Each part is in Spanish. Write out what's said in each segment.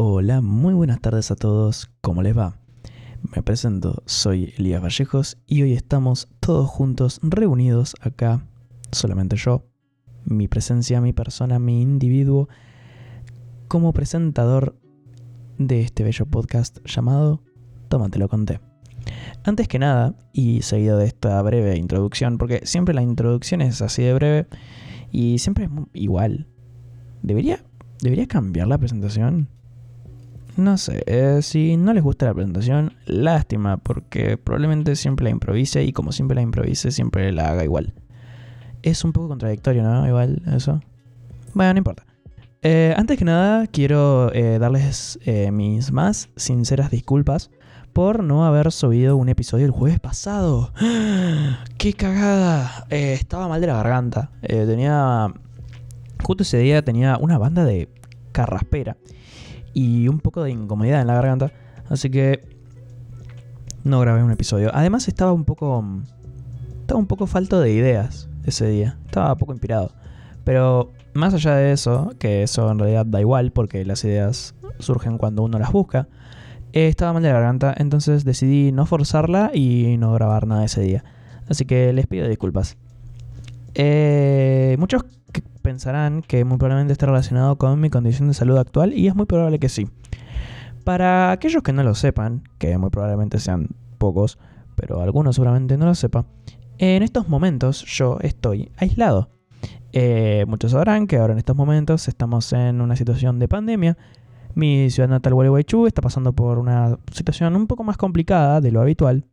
Hola, muy buenas tardes a todos, ¿cómo les va? Me presento, soy Elías Vallejos y hoy estamos todos juntos reunidos acá, solamente yo, mi presencia, mi persona, mi individuo, como presentador de este bello podcast llamado Tómate lo conté. Antes que nada, y seguido de esta breve introducción, porque siempre la introducción es así de breve y siempre es igual. ¿Debería, ¿Debería cambiar la presentación? No sé, eh, si no les gusta la presentación, lástima, porque probablemente siempre la improvise y como siempre la improvise, siempre la haga igual. Es un poco contradictorio, ¿no? Igual eso. Bueno, no importa. Eh, antes que nada, quiero eh, darles mis más sinceras disculpas por no haber subido un episodio el jueves pasado. ¡Qué cagada! estaba mal de la garganta. tenía. Justo ese día tenía una banda de carraspera y un poco de incomodidad en la garganta. Así que no grabé un episodio. Además estaba un poco... Estaba un poco falto de ideas ese día. Estaba poco inspirado. Pero más allá de eso, que eso en realidad da igual porque las ideas surgen cuando uno las busca, eh, estaba mal de la garganta, entonces decidí no forzarla y no grabar nada ese día. Así que les pido disculpas. Eh, muchos pensarán que muy probablemente está relacionado con mi condición de salud actual y es muy probable que sí. Para aquellos que no lo sepan, que muy probablemente sean pocos, pero algunos seguramente no lo sepan, en estos momentos yo estoy aislado. Eh, muchos sabrán que ahora en estos momentos estamos en una situación de pandemia. Mi ciudad natal, Gualeguaychú, está pasando por una situación un poco más complicada de lo habitual.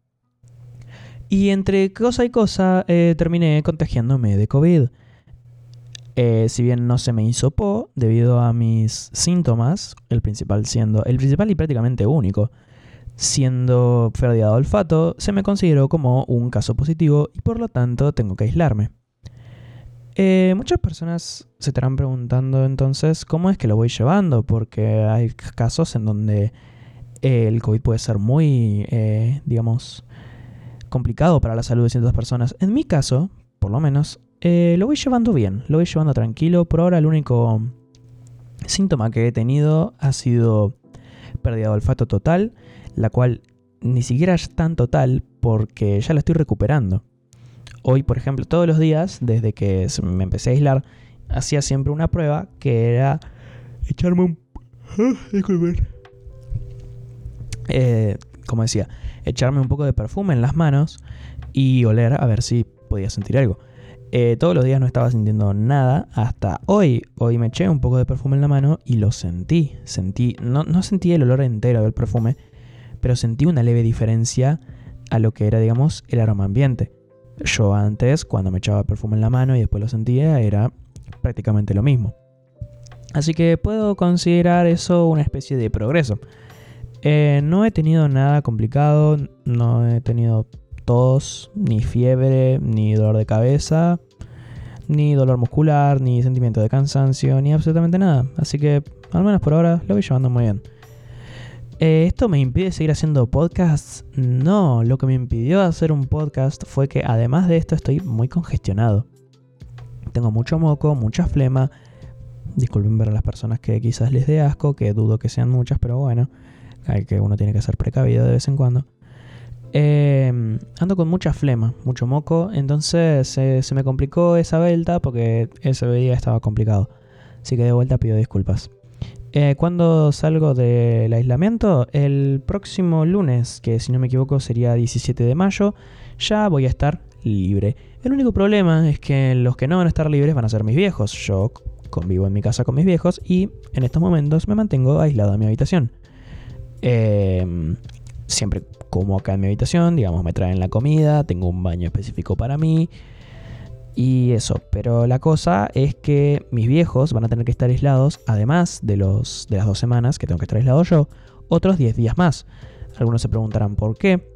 Y entre cosa y cosa eh, terminé contagiándome de COVID. Eh, si bien no se me hisopó debido a mis síntomas, el principal siendo, el principal y prácticamente único, siendo pérdida olfato, se me consideró como un caso positivo y por lo tanto tengo que aislarme. Eh, muchas personas se estarán preguntando entonces cómo es que lo voy llevando, porque hay casos en donde el COVID puede ser muy, eh, digamos, complicado para la salud de ciertas personas. En mi caso, por lo menos, eh, lo voy llevando bien, lo voy llevando tranquilo. Por ahora el único síntoma que he tenido ha sido pérdida de olfato total, la cual ni siquiera es tan total porque ya la estoy recuperando. Hoy, por ejemplo, todos los días, desde que me empecé a aislar, hacía siempre una prueba que era echarme un... Disculpen. Eh, como decía, echarme un poco de perfume en las manos y oler a ver si podía sentir algo. Eh, todos los días no estaba sintiendo nada hasta hoy. Hoy me eché un poco de perfume en la mano y lo sentí. Sentí, no, no sentí el olor entero del perfume, pero sentí una leve diferencia a lo que era, digamos, el aroma ambiente. Yo antes, cuando me echaba perfume en la mano y después lo sentía, era prácticamente lo mismo. Así que puedo considerar eso una especie de progreso. Eh, no he tenido nada complicado, no he tenido tos, ni fiebre, ni dolor de cabeza, ni dolor muscular, ni sentimiento de cansancio, ni absolutamente nada. Así que, al menos por ahora, lo voy llevando muy bien. Eh, ¿Esto me impide seguir haciendo podcasts? No, lo que me impidió hacer un podcast fue que además de esto estoy muy congestionado. Tengo mucho moco, mucha flema. Disculpen ver a las personas que quizás les dé asco, que dudo que sean muchas, pero bueno, hay que uno tiene que ser precavido de vez en cuando. Em, ando con mucha flema, mucho moco, entonces se me complicó esa vuelta porque ese día estaba complicado. Así que de vuelta pido disculpas. Eh, cuando salgo del aislamiento? El próximo lunes, que si no me equivoco sería 17 de mayo, ya voy a estar libre. El único problema es que los que no van a estar libres van a ser mis viejos. Yo convivo en mi casa con mis viejos y en estos momentos me mantengo aislado en mi habitación. Eh, siempre como acá en mi habitación, digamos, me traen la comida, tengo un baño específico para mí y eso. Pero la cosa es que mis viejos van a tener que estar aislados, además de, los, de las dos semanas que tengo que estar aislado yo, otros 10 días más. Algunos se preguntarán por qué.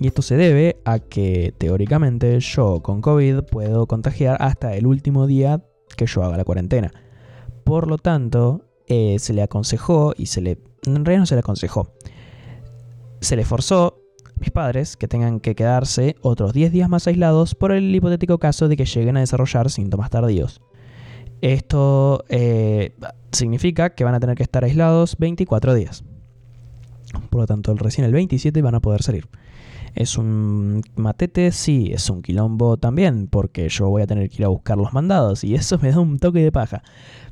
Y esto se debe a que teóricamente yo con COVID puedo contagiar hasta el último día que yo haga la cuarentena. Por lo tanto, eh, se le aconsejó y se le... En realidad no se le aconsejó se le forzó a mis padres que tengan que quedarse otros 10 días más aislados por el hipotético caso de que lleguen a desarrollar síntomas tardíos. Esto, eh, significa que van a tener que estar aislados 24 días. Por lo tanto, recién el 27 van a poder salir. ¿Es un matete? Sí, es un quilombo también, porque yo voy a tener que ir a buscar los mandados y eso me da un toque de paja.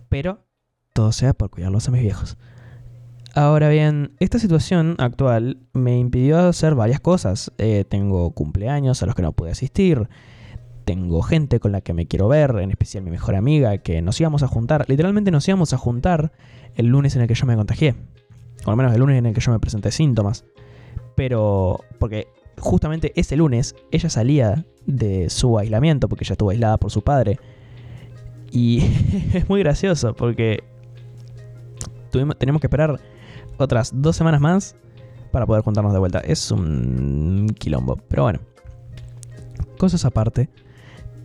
Pero todo sea por cuidarlos a mis viejos. Ahora bien, esta situación actual me impidió hacer varias cosas. Eh, tengo cumpleaños a los que no pude asistir. Tengo gente con la que me quiero ver, en especial mi mejor amiga, que nos íbamos a juntar. Literalmente nos íbamos a juntar el lunes en el que yo me contagié. O al menos el lunes en el que yo me presenté síntomas. Pero, porque justamente ese lunes ella salía de su aislamiento, porque ella estuvo aislada por su padre. Y es muy gracioso, porque tuvimos, tenemos que esperar otras dos semanas más para poder juntarnos de vuelta. Es un quilombo. Pero bueno, cosas aparte.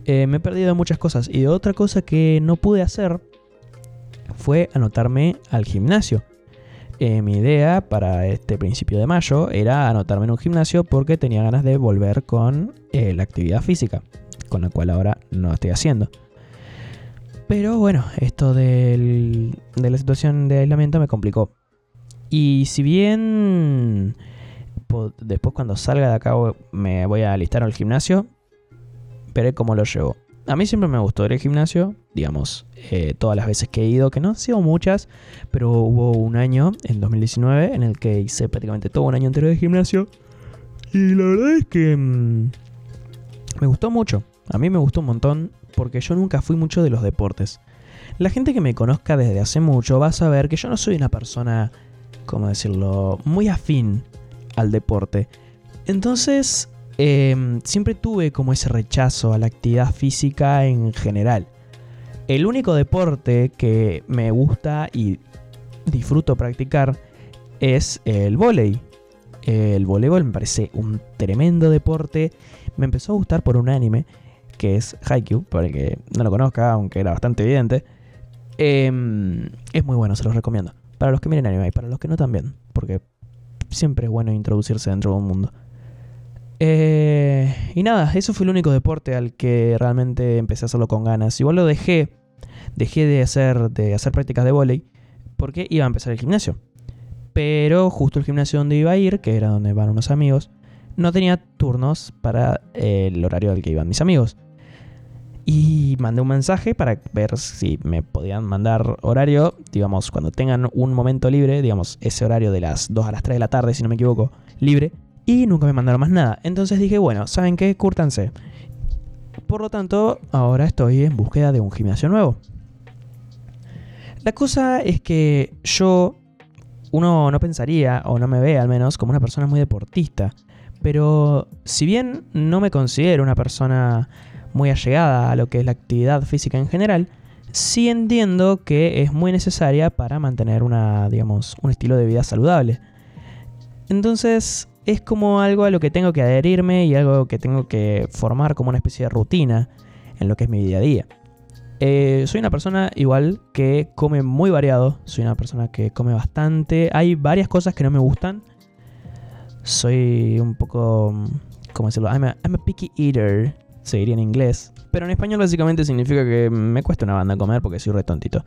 Eh, me he perdido muchas cosas. Y otra cosa que no pude hacer fue anotarme al gimnasio. Eh, mi idea para este principio de mayo era anotarme en un gimnasio porque tenía ganas de volver con eh, la actividad física, con la cual ahora no estoy haciendo. Pero bueno, esto de la situación de aislamiento me complicó. Y si bien después cuando salga de acá me voy a alistar al gimnasio, veré cómo lo llevo. A mí siempre me gustó ir al gimnasio, digamos, eh, todas las veces que he ido, que no han sido muchas, pero hubo un año, en 2019, en el que hice prácticamente todo un año entero de gimnasio. Y la verdad es que mm, me gustó mucho. A mí me gustó un montón porque yo nunca fui mucho de los deportes. La gente que me conozca desde hace mucho va a saber que yo no soy una persona, ¿cómo decirlo?, muy afín al deporte. Entonces, Em, siempre tuve como ese rechazo a la actividad física en general. El único deporte que me gusta y disfruto practicar es el volei. El voleibol me parece un tremendo deporte. Me empezó a gustar por un anime que es Haikyuu, para el que no lo conozca, aunque era bastante evidente. Em, es muy bueno, se los recomiendo. Para los que miren anime y para los que no también, porque siempre es bueno introducirse dentro de un mundo. Eh, y nada, eso fue el único deporte al que realmente empecé a hacerlo con ganas. Igual lo dejé, dejé de hacer, de hacer prácticas de volei porque iba a empezar el gimnasio. Pero justo el gimnasio donde iba a ir, que era donde van unos amigos, no tenía turnos para el horario al que iban mis amigos. Y mandé un mensaje para ver si me podían mandar horario, digamos, cuando tengan un momento libre, digamos, ese horario de las 2 a las 3 de la tarde, si no me equivoco, libre, y nunca me mandaron más nada. Entonces dije, bueno, ¿saben qué? Cúrtanse. Por lo tanto, ahora estoy en búsqueda de un gimnasio nuevo. La cosa es que yo, uno no pensaría, o no me ve al menos, como una persona muy deportista. Pero si bien no me considero una persona muy allegada a lo que es la actividad física en general, sí entiendo que es muy necesaria para mantener una, digamos, un estilo de vida saludable. Entonces, es como algo a lo que tengo que adherirme y algo que tengo que formar como una especie de rutina en lo que es mi día a día. Eh, soy una persona igual que come muy variado, soy una persona que come bastante, hay varias cosas que no me gustan. Soy un poco, ¿cómo decirlo? I'm a picky eater, se diría en inglés. Pero en español básicamente significa que me cuesta una banda comer porque soy re tontito.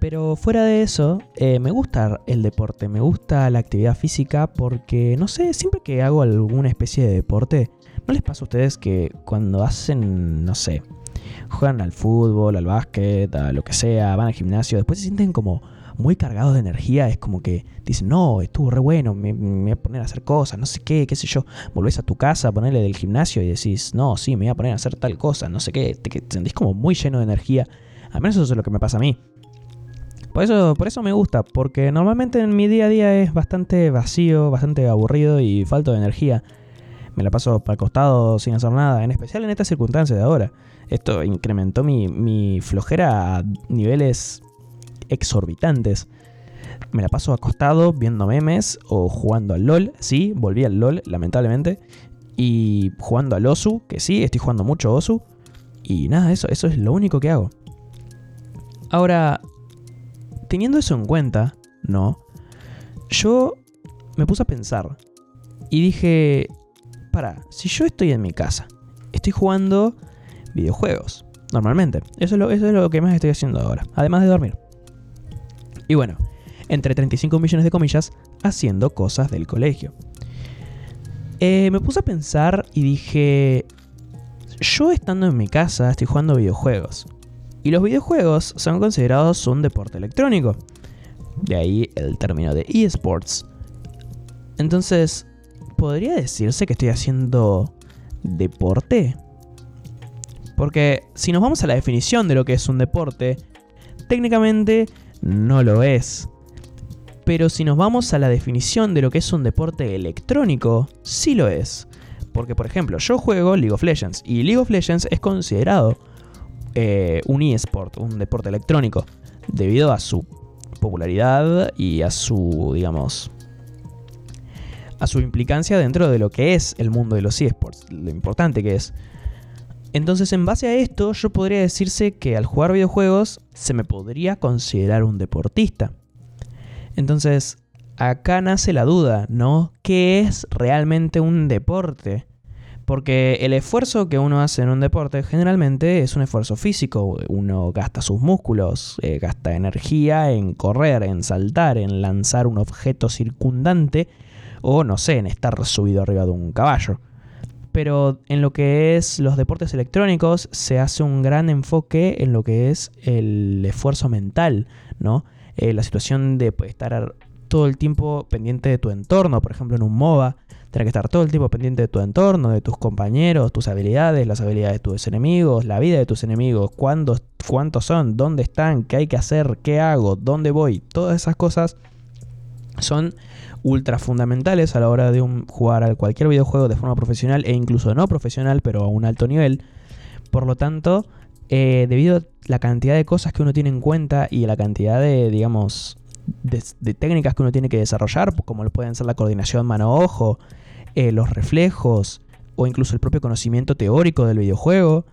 Pero fuera de eso, eh, me gusta el deporte, me gusta la actividad física porque, no sé, siempre que hago alguna especie de deporte, ¿no les pasa a ustedes que cuando hacen, no sé, juegan al fútbol, al básquet, a lo que sea, van al gimnasio, después se sienten como muy cargados de energía, es como que dicen, no, estuvo re bueno, me, voy a poner a hacer cosas, no sé qué, qué sé yo, volvés a tu casa, ponerle del gimnasio y decís, no, sí, me voy a poner a hacer tal cosa, no sé qué, te, te sentís como muy lleno de energía, al menos eso es lo que me pasa a mí. Por eso, por eso me gusta, porque normalmente en mi día a día es bastante vacío, bastante aburrido y falto de energía. Me la paso para el costado sin hacer nada, en especial en estas circunstancias de ahora. Esto incrementó mi, mi flojera a niveles exorbitantes. Me la paso acostado viendo memes o jugando al LOL. Sí, volví al LOL, lamentablemente. Y jugando al OSU, que sí, estoy jugando mucho OSU. Y nada, eso, eso es lo único que hago. Ahora, teniendo eso en cuenta, ¿no? Yo me puse a pensar y dije, para, si yo estoy en mi casa, estoy jugando videojuegos, normalmente, eso es lo, eso es lo que más estoy haciendo ahora, además de dormir. Y bueno, entre 35 millones de comillas, haciendo cosas del colegio. Eh, me puse a pensar y dije, yo estando en mi casa estoy jugando videojuegos. Y los videojuegos son considerados un deporte electrónico. De ahí el término de eSports. Entonces, ¿podría decirse que estoy haciendo deporte? Porque si nos vamos a la definición de lo que es un deporte, técnicamente no lo es. Pero si nos vamos a la definición de lo que es un deporte electrónico, sí lo es. Porque, por ejemplo, yo juego League of Legends y League of Legends es considerado eh, un eSport, un deporte electrónico, debido a su popularidad y a su, digamos, a su implicancia dentro de lo que es el mundo de los eSports, lo importante que es. Entonces, en base a esto, yo podría decirse que al jugar videojuegos se me podría considerar un deportista. Entonces, acá nace la duda, ¿no? ¿Qué es realmente un deporte? Porque el esfuerzo que uno hace en un deporte generalmente es un esfuerzo físico. Uno gasta sus músculos, eh, gasta energía en correr, en saltar, en lanzar un objeto circundante o no sé, en estar subido arriba de un caballo. Pero en lo que es los deportes electrónicos se hace un gran enfoque en lo que es el esfuerzo mental, ¿no? Eh, la situación de pues, estar todo el tiempo pendiente de tu entorno, por ejemplo en un MOBA, tener que estar todo el tiempo pendiente de tu entorno, de tus compañeros, tus habilidades, las habilidades de tus enemigos, la vida de tus enemigos, cuántos son, dónde están, qué hay que hacer, qué hago, dónde voy, todas esas cosas son ultra fundamentales a la hora de jugar a cualquier videojuego de forma profesional e incluso no profesional, pero a un alto nivel. Por lo tanto, eh, debido a la cantidad de cosas que uno tiene en cuenta y la cantidad de, digamos, de, técnicas que uno tiene que desarrollar, como lo pueden ser la coordinación mano-ojo, eh, los reflejos o incluso el propio conocimiento teórico del videojuego,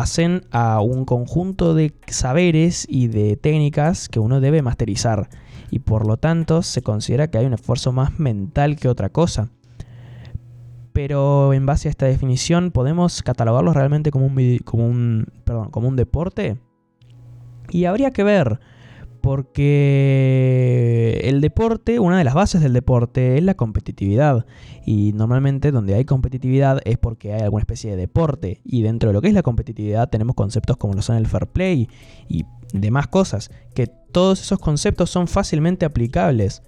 hacen a un conjunto de saberes y de técnicas que uno debe masterizar y por lo tanto se considera que hay un esfuerzo más mental que otra cosa. Pero en base a esta definición, ¿podemos catalogarlo realmente como un, como un, perdón, como un deporte? Y habría que ver, porque el deporte, una de las bases del deporte es la competitividad. Y normalmente donde hay competitividad es porque hay alguna especie de deporte. Y dentro de lo que es la competitividad tenemos conceptos como lo son el fair play y demás cosas. Que todos esos conceptos son fácilmente aplicables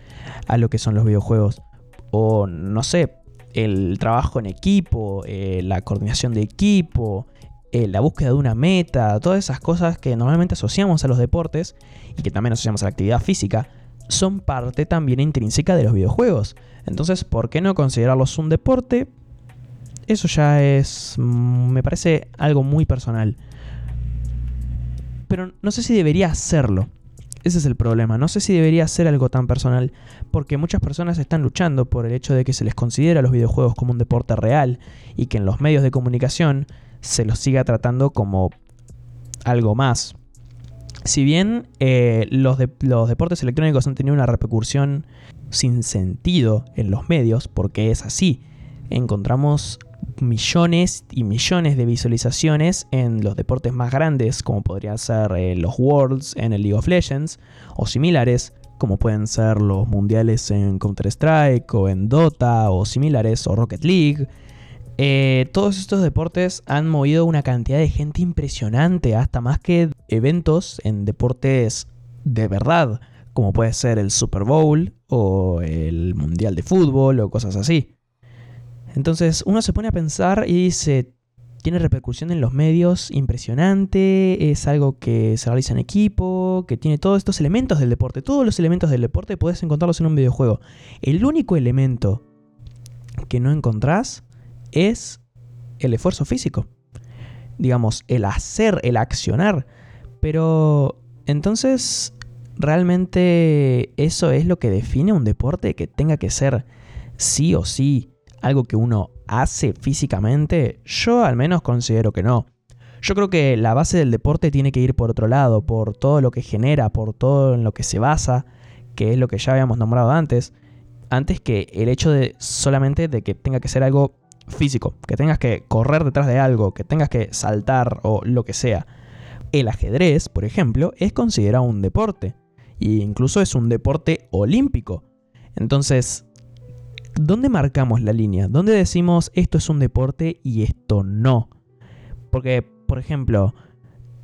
a lo que son los videojuegos. O no sé, el trabajo en equipo, eh, la coordinación de equipo, eh, la búsqueda de una meta, todas esas cosas que normalmente asociamos a los deportes y que también asociamos a la actividad física, son parte también intrínseca de los videojuegos. Entonces, ¿por qué no considerarlos un deporte? Eso ya es, mm, me parece algo muy personal. Pero no sé si debería hacerlo. Ese es el problema. No sé si debería ser algo tan personal, porque muchas personas están luchando por el hecho de que se les considera los videojuegos como un deporte real y que en los medios de comunicación se los siga tratando como algo más. Si bien eh, los, los deportes electrónicos han tenido una repercusión sin sentido en los medios, porque es así, encontramos millones y millones de visualizaciones en los deportes más grandes, como podrían ser eh, los Worlds en el League of Legends, o similares, como pueden ser los mundiales en Counter-Strike, o en Dota, o similares, o Rocket League, eh, todos estos deportes han movido una cantidad de gente impresionante, hasta más que eventos en deportes de verdad, como puede ser el Super Bowl o el Mundial de Fútbol o cosas así. Entonces uno se pone a pensar y dice, tiene repercusión en los medios impresionante, es algo que se realiza en equipo, que tiene todos estos elementos del deporte. Todos los elementos del deporte puedes encontrarlos en un videojuego. El único elemento que no encontrás es el esfuerzo físico. Digamos, el hacer, el accionar. Pero entonces, ¿realmente eso es lo que define un deporte que tenga que ser sí o sí algo que uno hace físicamente? Yo al menos considero que no. Yo creo que la base del deporte tiene que ir por otro lado, por todo lo que genera, por todo en lo que se basa, que es lo que ya habíamos nombrado antes, antes que el hecho de solamente de que tenga que ser algo físico, que tengas que correr detrás de algo, que tengas que saltar o lo que sea. El ajedrez, por ejemplo, es considerado un deporte. e incluso es un deporte olímpico. Entonces, ¿dónde marcamos la línea? ¿Dónde decimos esto es un deporte y esto no? Porque, por ejemplo,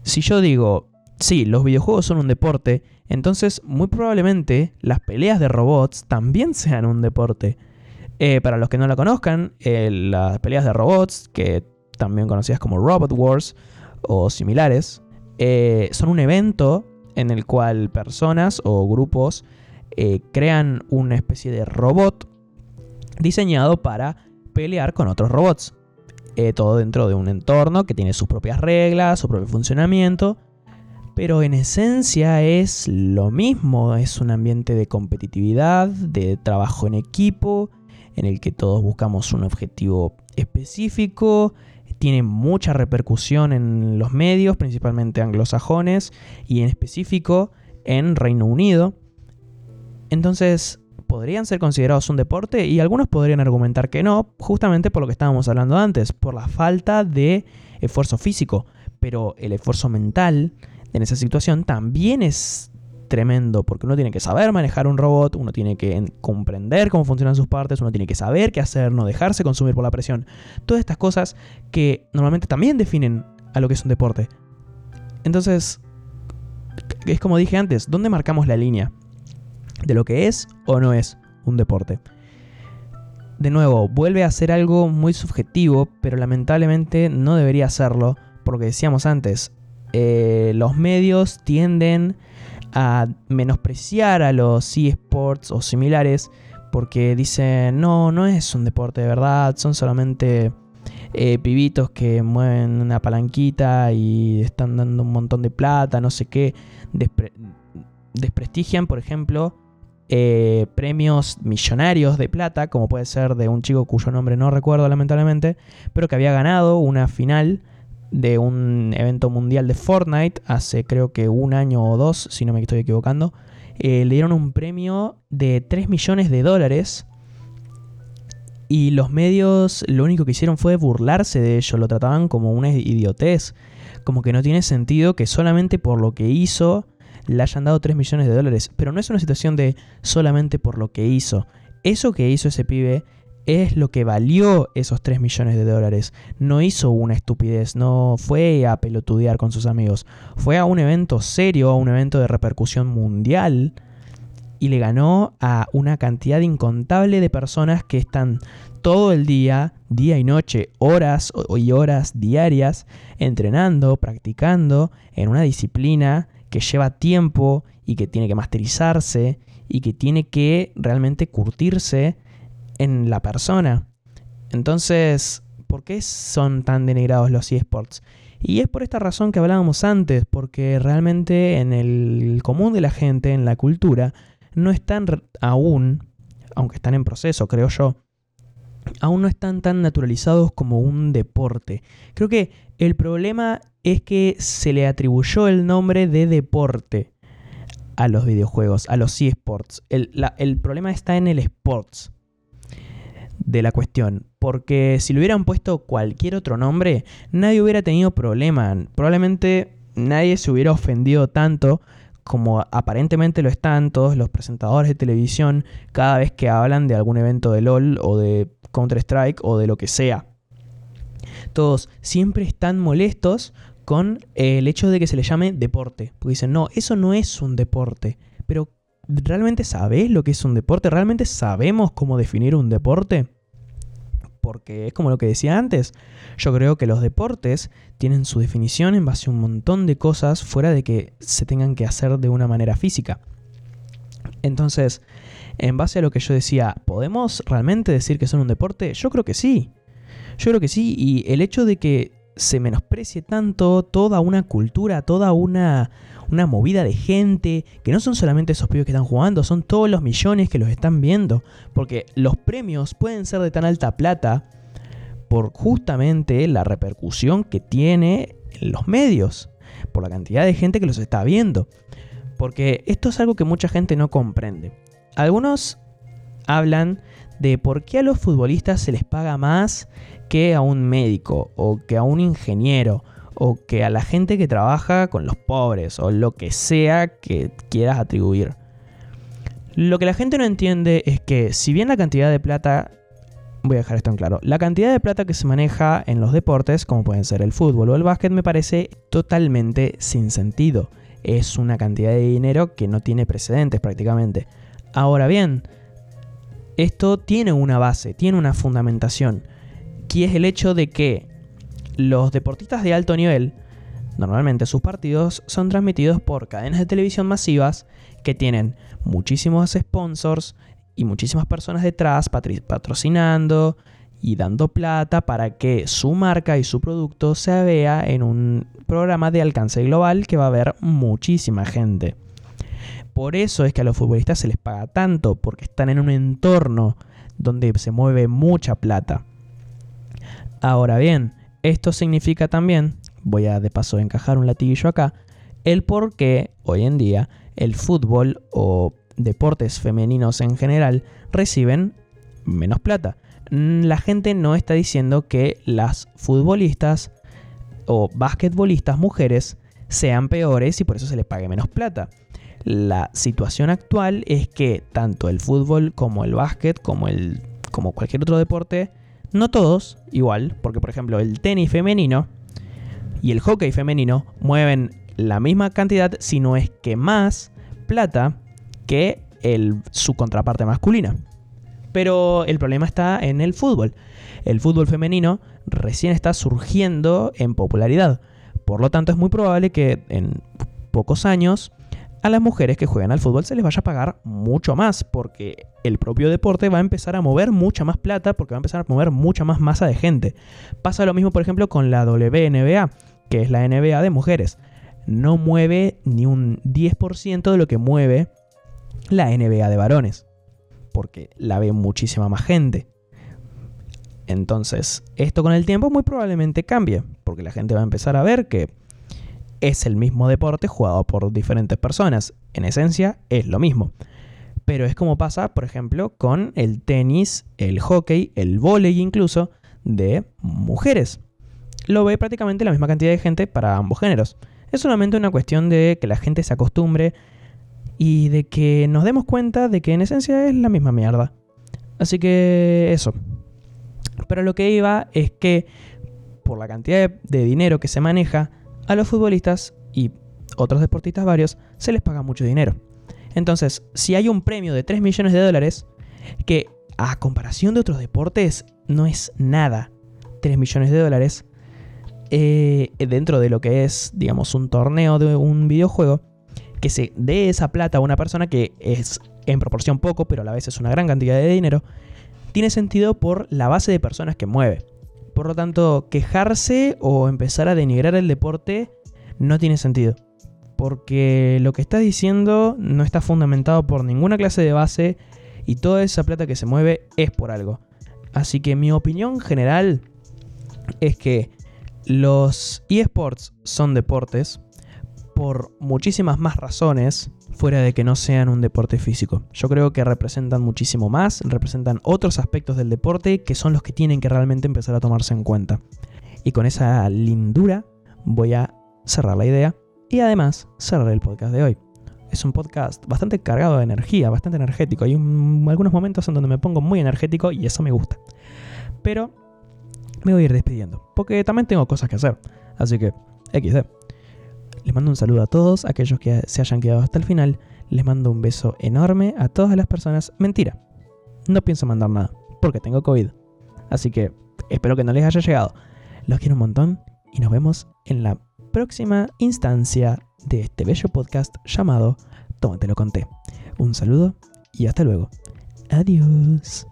si yo digo, sí, los videojuegos son un deporte, entonces muy probablemente las peleas de robots también sean un deporte. Eh, para los que no la conozcan, eh, las peleas de robots, que también conocidas como Robot Wars o similares, eh, son un evento en el cual personas o grupos crean una especie de robot diseñado para pelear con otros robots. todo dentro de un entorno que tiene sus propias reglas, su propio funcionamiento pero en esencia es lo mismo, es un ambiente de competitividad, de trabajo en equipo, en el que todos buscamos un objetivo específico, tiene mucha repercusión en los medios, principalmente anglosajones, y en específico en Reino Unido. Entonces, podrían ser considerados un deporte y algunos podrían argumentar que no, justamente por lo que estábamos hablando antes, por la falta de esfuerzo físico, pero el esfuerzo mental, en esa situación también es tremendo, porque uno tiene que saber manejar un robot, uno tiene que comprender cómo funcionan sus partes, uno tiene que saber qué hacer, no dejarse consumir por la presión. Todas estas cosas que normalmente también definen a lo que es un deporte. Entonces, es como dije antes, ¿dónde marcamos la línea de lo que es o no es un deporte? De nuevo, vuelve a ser algo muy subjetivo, pero lamentablemente no debería serlo, porque decíamos antes, eh, los medios tienden a menospreciar a los eSports o similares porque dicen, no, no es un deporte de verdad, son solamente eh, pibitos que mueven una palanquita y están dando un montón de plata, no sé qué. desprestigian, por ejemplo, eh, premios millonarios de plata, como puede ser de un chico cuyo nombre no recuerdo lamentablemente, pero que había ganado una final de un evento mundial de Fortnite hace creo que un año o dos, si no me estoy equivocando. Eh, le dieron un premio de 3 millones de dólares. Y los medios lo único que hicieron fue burlarse de ello, lo trataban como una idiotez. Como que no tiene sentido que solamente por lo que hizo le hayan dado 3 millones de dólares. Pero no es una situación de solamente por lo que hizo. Eso que hizo ese pibe es lo que valió esos 3 millones de dólares. No hizo una estupidez, no fue a pelotudear con sus amigos. Fue a un evento serio, a un evento de repercusión mundial y le ganó a una cantidad incontable de personas que están todo el día, día y noche, horas y horas diarias, entrenando, practicando en una disciplina que lleva tiempo y que tiene que masterizarse y que tiene que realmente curtirse en la persona. Entonces, ¿por qué son tan denigrados los eSports? Y es por esta razón que hablábamos antes, porque realmente en el común de la gente, en la cultura, no están aún, aunque están en proceso, creo yo, aún no están tan naturalizados como un deporte. Creo que el problema es que se le atribuyó el nombre de deporte a los videojuegos, a los eSports. El, el problema está en el sports de la cuestión. Porque si le hubieran puesto cualquier otro nombre, nadie hubiera tenido problema. Probablemente nadie se hubiera ofendido tanto como aparentemente lo están todos los presentadores de televisión cada vez que hablan de algún evento de LOL o de Counter-Strike o de lo que sea. Todos siempre están molestos con el hecho de que se le llame deporte. Porque dicen, no, eso no es un deporte. ¿Realmente sabes lo que es un deporte? ¿Realmente sabemos cómo definir un deporte? porque es como lo que decía antes, yo creo que los deportes tienen su definición en base a un montón de cosas fuera de que se tengan que hacer de una manera física. Entonces, en base a lo que yo decía, ¿podemos realmente decir que son un deporte? Yo creo que sí. Yo creo que sí. Y el hecho de que se menosprecie tanto toda una cultura, toda una, una movida de gente, que no son solamente esos pibes que están jugando, son todos los millones que los están viendo, porque los premios pueden ser de tan alta plata por justamente la repercusión que tiene en los medios, por la cantidad de gente que los está viendo, porque esto es algo que mucha gente no comprende. Algunos hablan de por qué a los futbolistas se les paga más que a un médico o que a un ingeniero o que a la gente que trabaja con los pobres o lo que sea que quieras atribuir. Lo que la gente no entiende es que si bien la cantidad de plata, voy a dejar esto en claro, la cantidad de plata que se maneja en los deportes, como pueden ser el fútbol o el básquet, me parece totalmente sin sentido. Es una cantidad de dinero que no tiene precedentes prácticamente. Ahora bien, esto tiene una base, tiene una fundamentación, que es el hecho de que los deportistas de alto nivel, normalmente sus partidos son transmitidos por cadenas de televisión masivas que tienen muchísimos sponsors y muchísimas personas detrás patrocinando y dando plata para que su marca y su producto se vea en un programa de alcance global que va a ver muchísima gente. Por eso es que a los futbolistas se les paga tanto, porque están en un entorno donde se mueve mucha plata. Ahora bien, esto significa también, voy a de paso encajar un latiguillo acá, el por qué hoy en día el fútbol o deportes femeninos en general reciben menos plata. La gente no está diciendo que las futbolistas o basquetbolistas mujeres sean peores y por eso se les pague menos plata. La situación actual es que tanto el fútbol como el básquet, como, el, como cualquier otro deporte, no todos igual, porque por ejemplo el tenis femenino y el hockey femenino mueven la misma cantidad, si no es que más plata que el, su contraparte masculina. Pero el problema está en el fútbol. El fútbol femenino recién está surgiendo en popularidad. Por lo tanto, es muy probable que en pocos años a las mujeres que juegan al fútbol se les vaya a pagar mucho más, porque el propio deporte va a empezar a mover mucha más plata, porque va a empezar a mover mucha más masa de gente. Pasa lo mismo, por ejemplo, con la WNBA, que es la NBA de mujeres no mueve ni un 10% de lo que mueve la NBA de varones, porque la ve muchísima más gente. Entonces, esto con el tiempo muy probablemente cambie, porque la gente va a empezar a ver que es el mismo deporte jugado por diferentes personas. En esencia, es lo mismo. Pero es como pasa, por ejemplo, con el tenis, el hockey, el vóley incluso, de mujeres. Lo ve prácticamente la misma cantidad de gente para ambos géneros. Es solamente una cuestión de que la gente se acostumbre y de que nos demos cuenta de que en esencia es la misma mierda. Así que eso. Pero lo que iba es que por la cantidad de, dinero que se maneja, a los futbolistas y otros deportistas varios se les paga mucho dinero. Entonces, si hay un premio de 3 millones de dólares, que a comparación de otros deportes no es nada, 3 millones de dólares, eh, dentro de lo que es, digamos, un torneo de un videojuego, que se dé esa plata a una persona que es en proporción poco, pero a la vez es una gran cantidad de dinero, tiene sentido por la base de personas que mueve. Por lo tanto, quejarse o empezar a denigrar el deporte no tiene sentido. Porque lo que está diciendo no está fundamentado por ninguna clase de base y toda esa plata que se mueve es por algo. Así que mi opinión general es que los eSports son deportes por muchísimas más razones fuera de que no sean un deporte físico. Yo creo que representan muchísimo más, representan otros aspectos del deporte que son los que tienen que realmente empezar a tomarse en cuenta. Y con esa lindura voy a cerrar la idea y además cerrar el podcast de hoy. Es un podcast bastante cargado de energía, bastante energético. Hay algunos momentos en donde me pongo muy energético y eso me gusta. Pero me voy a ir despidiendo, porque también tengo cosas que hacer. Así que, XD. Les mando un saludo a todos aquellos que se hayan quedado hasta el final. Les mando un beso enorme a todas las personas. Mentira, no pienso mandar nada, porque tengo COVID. Así que espero que no les haya llegado. Los quiero un montón y nos vemos en la próxima instancia de este bello podcast llamado Tómatelo con té. Un saludo y hasta luego. Adiós.